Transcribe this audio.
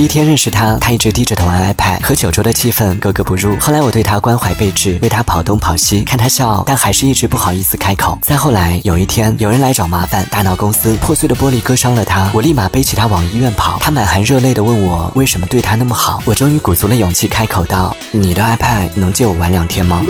第一天认识他，他一直低着头玩 iPad，和酒桌的气氛格格不入。后来我对他关怀备至，为他跑东跑西，看他笑，但还是一直不好意思开口。再后来，有一天有人来找麻烦，大闹公司，破碎的玻璃割伤了他，我立马背起他往医院跑。他满含热泪的问我为什么对他那么好，我终于鼓足了勇气开口道：“你的 iPad 能借我玩两天吗？”